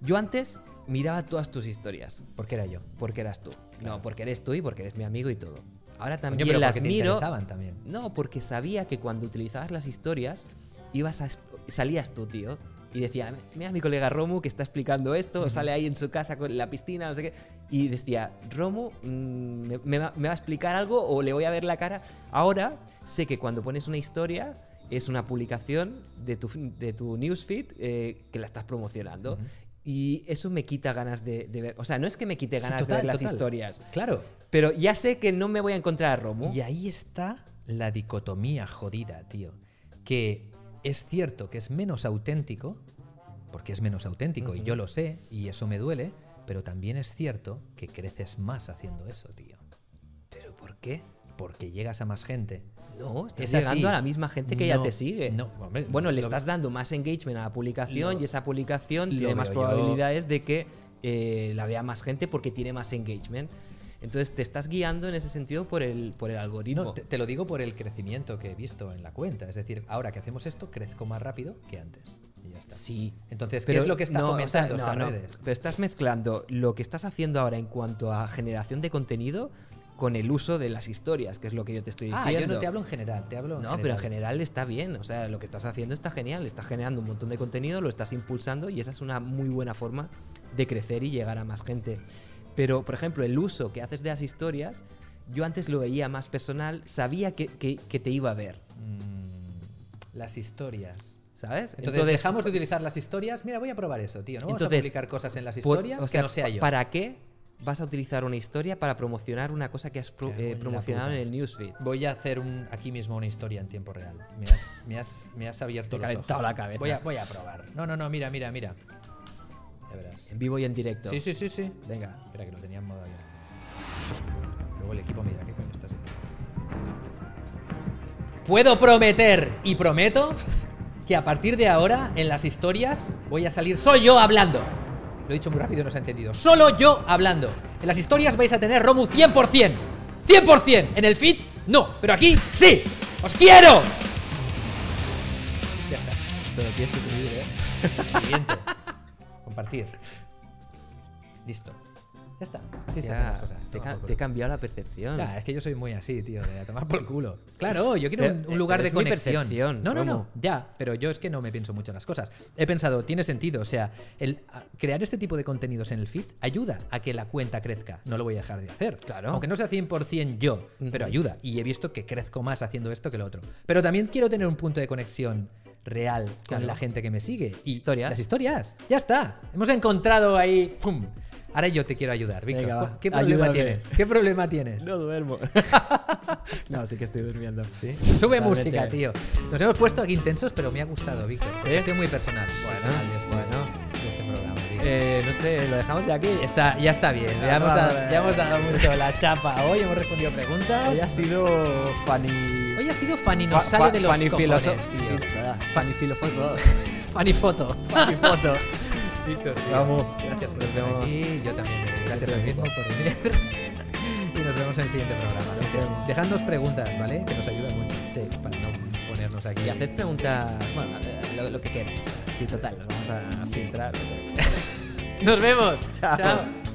Yo antes miraba todas tus historias. Porque era yo. Porque eras tú. No, porque eres tú y porque eres mi amigo y todo. Ahora Coño, también pero las miro. también. No, porque sabía que cuando utilizabas las historias, ibas a, salías tú, tío. Y decía, mira mi colega Romu que está explicando esto, sale ahí en su casa con la piscina, no sé qué. Y decía, Romu, mm, me, me va, me va a explicar algo o le voy a ver la cara. Ahora sé que cuando pones una historia es una publicación de tu, de tu newsfeed eh, que la estás promocionando. Ujú. Y eso me quita ganas de, de ver. O sea, no es que me quite Sí, ganas total, de ver las total. historias, Claro. Pero ya sé que no me voy a encontrar a Romu. Y ahí está la dicotomía jodida, tío. Que es cierto que es menos auténtico, porque es menos auténtico y yo lo sé y eso me duele, pero también es cierto que creces más haciendo eso, tío. ¿Pero por qué? Porque llegas a más gente. No, estás Es llegando así. a la misma gente que ya te sigue. no, hombre, bueno, le estás dando más engagement a la publicación y esa publicación tiene más yo. probabilidades de que eh, la vea más gente porque tiene más engagement. Entonces te estás guiando en ese sentido por el, por el algoritmo. No, te, te lo digo por el crecimiento que he visto en la cuenta. Es decir, ahora que hacemos esto, crezco más rápido que antes. Y ya está. Sí. Entonces, ¿qué es lo que está no, o sea, fomentando no, estas redes? Pero estás mezclando lo que estás haciendo ahora en cuanto a generación de contenido con el uso de las historias, que es lo que yo te estoy Ah, diciendo. yo no te hablo en general, te hablo en No, general. pero en general está bien. O sea, lo que estás haciendo está genial. Estás generando un montón de contenido, lo estás impulsando y esa es una muy buena forma de crecer y llegar a más gente. Pero, por ejemplo, el uso que haces de las historias, yo antes lo veía más personal, sabía que, que- que te iba a ver. Mm, las historias. ¿Sabes? Entonces, dejamos de utilizar las historias. Mira, voy a probar eso, tío. No vamos Entonces, a publicar cosas en las por- historias o sea, que no sea yo. ¿Para qué vas a utilizar una historia para promocionar una cosa que has pro- eh, promocionado en el newsfeed? Voy a hacer un, aquí mismo una historia en tiempo real. Me has, me has, me has abierto Te los ojos. la cabeza. Voy a, voy a probar. No, no, no, mira, mira, mira. Ya verás. En vivo y en directo. Sí, sí, sí, sí. Venga. Espera, que lo tenía en modo avión. Luego el equipo, mira, ¿qué coño estás diciendo? Puedo prometer y prometo que a partir de ahora en las historias voy a salir soy yo hablando. Lo he dicho muy rápido y no se ha entendido. Solo yo hablando. En las historias vais a tener Romu 100%. 100%. En el feed, no. Pero aquí, sí. ¡Os quiero! Ya está. Pero tienes que subir, ¿eh? Compartir. Listo. Ya está. Sí, se Ya, cosas. te, ca- te he cambiado la percepción. Ya, es que yo soy muy así, tío, de a tomar por culo. Claro, yo quiero Pero, un, un eh, lugar de conexión. no, no, no, ya, pero yo es que no me pienso mucho en las cosas. He pensado, tiene sentido, o sea, el crear este tipo de contenidos en el feed ayuda a que la cuenta crezca. No lo voy a dejar de hacer. Claro. Aunque no sea 100% yo, pero ayuda. Y he visto que crezco más haciendo esto que lo otro. Pero también quiero tener un punto de conexión real con Claro. la gente que me sigue. Y Historias. Las historias. Ya está. Hemos encontrado ahí. ¡fum! Ahora yo te quiero ayudar, Víctor. ¿Qué problema Ayúdame. tienes? ¿Qué problema tienes? No duermo. no, sí que estoy durmiendo. ¿Sí? Sube Totalmente. música, tío. Nos hemos puesto aquí intensos, pero me ha gustado, Víctor. ¿Sí? Ha sido muy personal. Bueno, personal de este, bueno. de este programa, tío. Eh, no sé, lo dejamos ya aquí. Está, ya está bien, ya, Ah, hemos dado, vale. ya hemos dado mucho la chapa hoy, hemos respondido preguntas. Hoy ha sido Fanny. Hoy ha sido Fanny nos Fa- sale fa- de los Fanny cojones, tío. Fanny filofoto. Fanny foto. Fanny foto. Víctor, tío, Vamos. gracias por Nos estar vemos. aquí. Yo también, eh, gracias a mí mismo por venir. y nos vemos en el siguiente programa. Nos vemos. Dejadnos preguntas, ¿vale? Que nos ayudan mucho. Sí. Para no ponernos aquí. Y haced preguntas, bueno, lo, lo que quieras. Sí, total, los vamos a filtrar. Nos vemos. Chao. Chao.